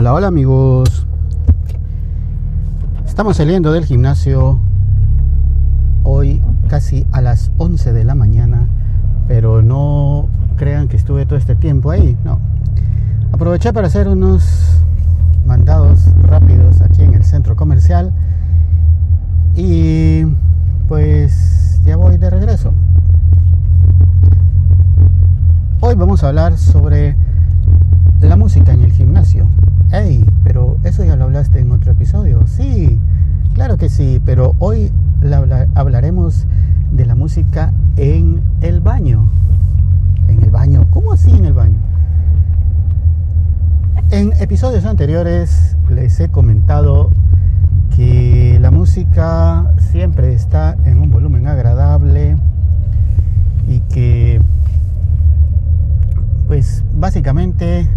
Hola, hola amigos. Estamos saliendo del gimnasio hoy casi a las 11 de la mañana, pero no crean que estuve todo este tiempo ahí, no. Aproveché para hacer unos mandados rápidos aquí en el centro comercial y pues ya voy de regreso. Hoy vamos a hablar sobre la música en el gimnasio. Hey, pero eso ya lo hablaste en otro episodio. Sí, claro que sí, pero hoy hablaremos de la música en el baño. En el baño, ¿cómo así en el baño? En episodios anteriores les he comentado que la música siempre está en un volumen agradable y que pues básicamente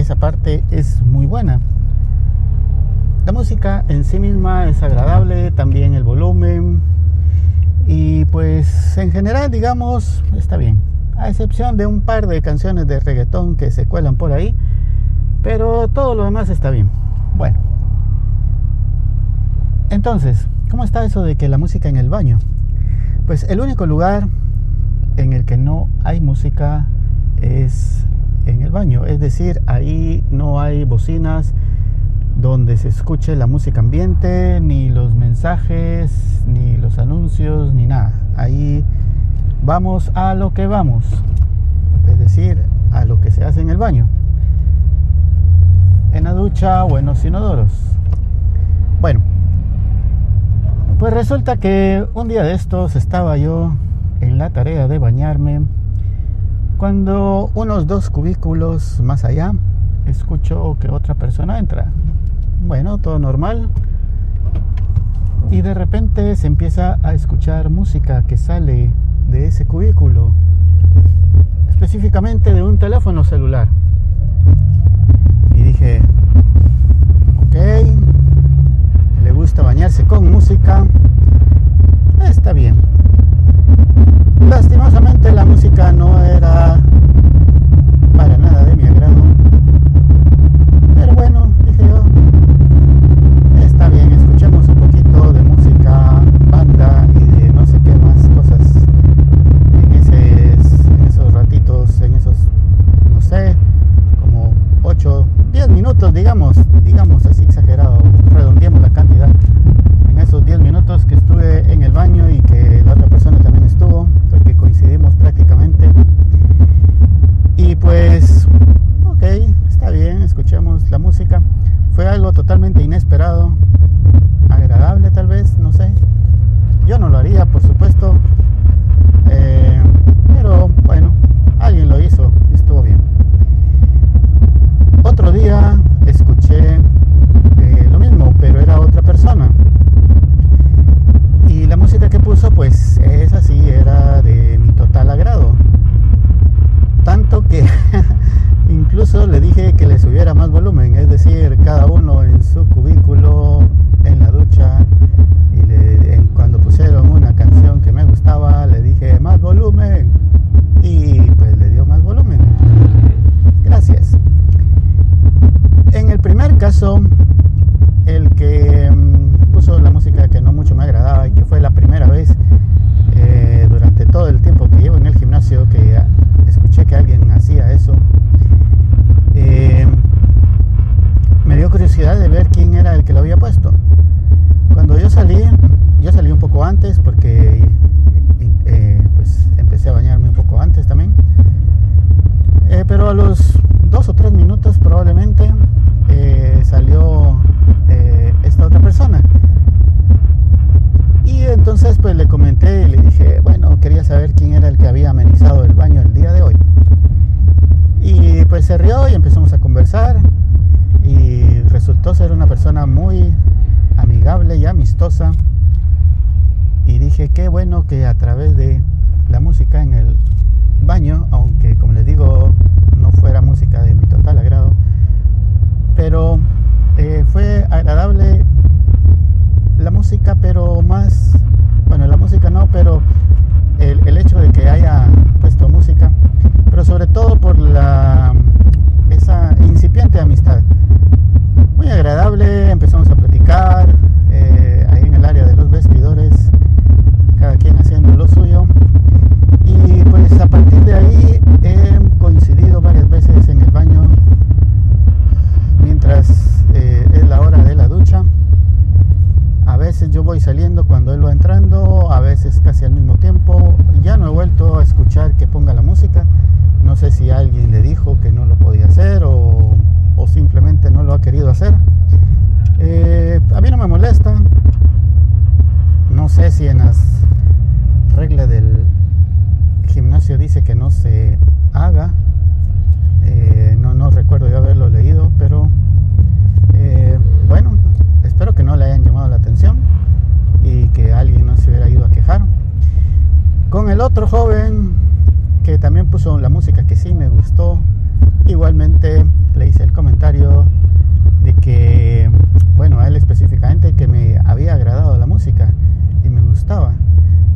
esa parte es muy buena. La música en sí misma es agradable, también el volumen y pues en general digamos está bien, a excepción de un par de canciones de reggaetón que se cuelan por ahí, pero todo lo demás está bien. Bueno, entonces, ¿cómo está eso de que la música en el baño? Pues el único lugar en el que no hay música es en el baño, es decir, ahí no hay bocinas donde se escuche la música ambiente, ni los mensajes, ni los anuncios, ni nada. Ahí vamos a lo que vamos, es decir, a lo que se hace en el baño, en la ducha o en los inodoros. Bueno, pues resulta que un día de estos estaba yo en la tarea de bañarme cuando unos dos cubículos más allá, escucho que otra persona entra. Bueno, todo normal. Y de repente se empieza a escuchar música que sale de ese cubículo, específicamente de un teléfono celular. Y dije, ok, le gusta bañarse con música, está bien. Lastimosamente la música no era para nada de mi agrado. Pero bueno, dije yo, está bien, escuchemos un poquito de música, banda y de no sé qué más cosas en, en esos ratitos, en esos, no sé, como 8, 10 minutos, digamos, digamos así exagerado, redondeamos la cantidad. En esos 10 minutos que estuve en el baño y que la otra persona también estuvo, coincidimos prácticamente. Y pues, ok, está bien, escuchemos la música. Fue algo totalmente inesperado, agradable tal vez, no sé. Yo no lo haría, por supuesto. Eh, pero bueno, alguien lo hizo estuvo bien. Otro día escuché eh, lo mismo, pero era otra persona. Y la música que puso, pues es así, era de mi total agrado. Tanto que incluso le le subiera más volumen, es decir, cada uno en su cubículo, en la ducha. Y cuando pusieron una canción que me gustaba, le dije más volumen. Y pues le dio más volumen. Gracias. En el primer caso, el que mm, puso la música que no mucho me agradaba y que fue la primera vez eh, durante todo el tiempo que llevo en el gimnasio que escuché que alguien hacía eso. Eh, me dio curiosidad de ver quién era el que había puesto. Cuando yo salí, yo salí un poco antes porque eh, pues empecé a bañarme un poco antes también. pero a los dos o tres minutos probablemente salió esta otra persona y entonces pues le comenté y le dije, bueno, quería saber quién era el que había amenizado el baño el día de hoy. Y pues se rió y empezamos a conversar y ser una persona muy amigable y amistosa. Y dije, qué bueno que a través de la música en el baño, aunque como les digo, no fuera música de mi total agrado, pero eh, fue agradable la música, pero más, bueno, la música no, pero el, el, hecho de que haya puesto música, pero sobre todo por la esa incipiente amistad. saliendo, cuando él va entrando, a veces casi al mismo tiempo. Ya no he vuelto a escuchar que ponga la música. No si alguien le dijo que no lo podía hacer o, simplemente no lo ha querido hacer. Eh, a mí no me molesta. No sé si en las reglas del gimnasio dice que no se haga. Eh, no, no recuerdo yo haberlo leído, pero eh, bueno, espero que no le hayan llamado la atención y que alguien no se hubiera ido a quejar. Con el otro joven que también puso la música gustó, igualmente le hice el comentario de que, bueno, a él específicamente que me había agradado la música y me gustaba.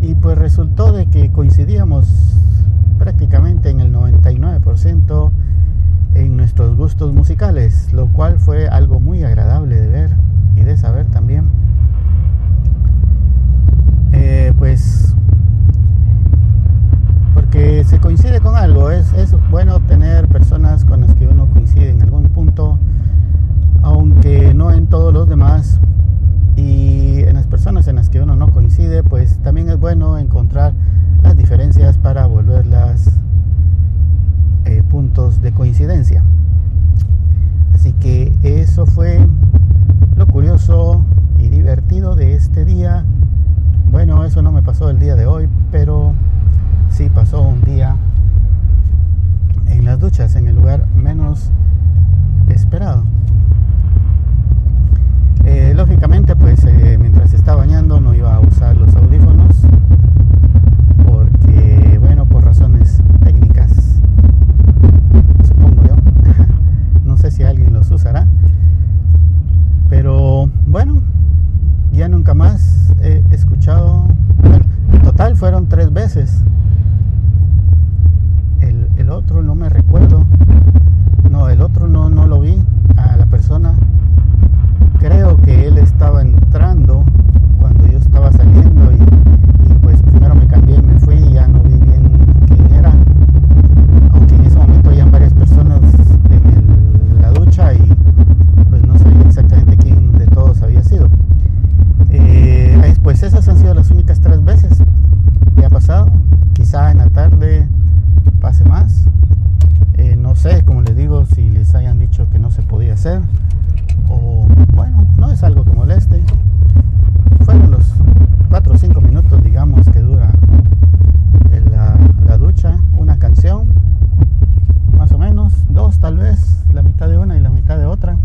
Y pues resultó de que coincidíamos prácticamente en el 99% en nuestros gustos musicales, lo cual fue algo muy agradable de ver y de saber también. Eh, pues porque se coincide con algo, es, es bueno tener personas con las que uno coincide en algún punto, aunque no en todos los demás, y en las personas en las que uno no coincide, pues también es bueno encontrar las diferencias para volverlas eh, puntos de coincidencia. Así que eso fue lo curioso y divertido de este día. Bueno, eso no me pasó el día de hoy, pero sí pasó un día en el lugar menos esperado. Eh, lógicamente, pues eh, mientras está bañando no iba a usar los audífonos porque, bueno, por razones técnicas, supongo yo, no sé si alguien los usará, pero bueno, ya nunca más he escuchado, en total fueron tres veces. El, otro no me recuerdo, no, el otro no, no lo vi a la persona. Creo que él estaba entrando cuando yo estaba saliendo y, pues primero me cambié y me fui y ya no vi bien quién era. Aunque en ese momento habían varias personas en la ducha y pues no sabía exactamente quién de todos había sido. Eh, pues esas han sido las únicas tres veces que ha pasado. Quizá en la tarde pase más. Eh, no sé, como les digo, si les hayan dicho que no se podía o bueno, no es algo que moleste. Fueron los 4 o 5 minutos, digamos, que dura la, la ducha, una canción, más o menos, dos tal vez, la mitad de una y la mitad de otra.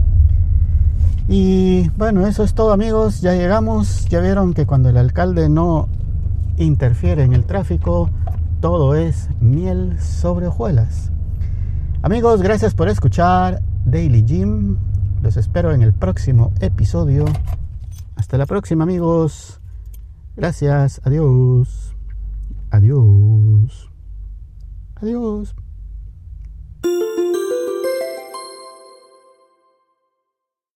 Y bueno, eso es todo amigos, ya llegamos, ya vieron que cuando el alcalde no interfiere en el tráfico, todo es miel sobre hojuelas. Amigos, gracias por escuchar Daily Gym. Los espero en el próximo episodio. Hasta la próxima amigos. Gracias. Adiós. Adiós. Adiós.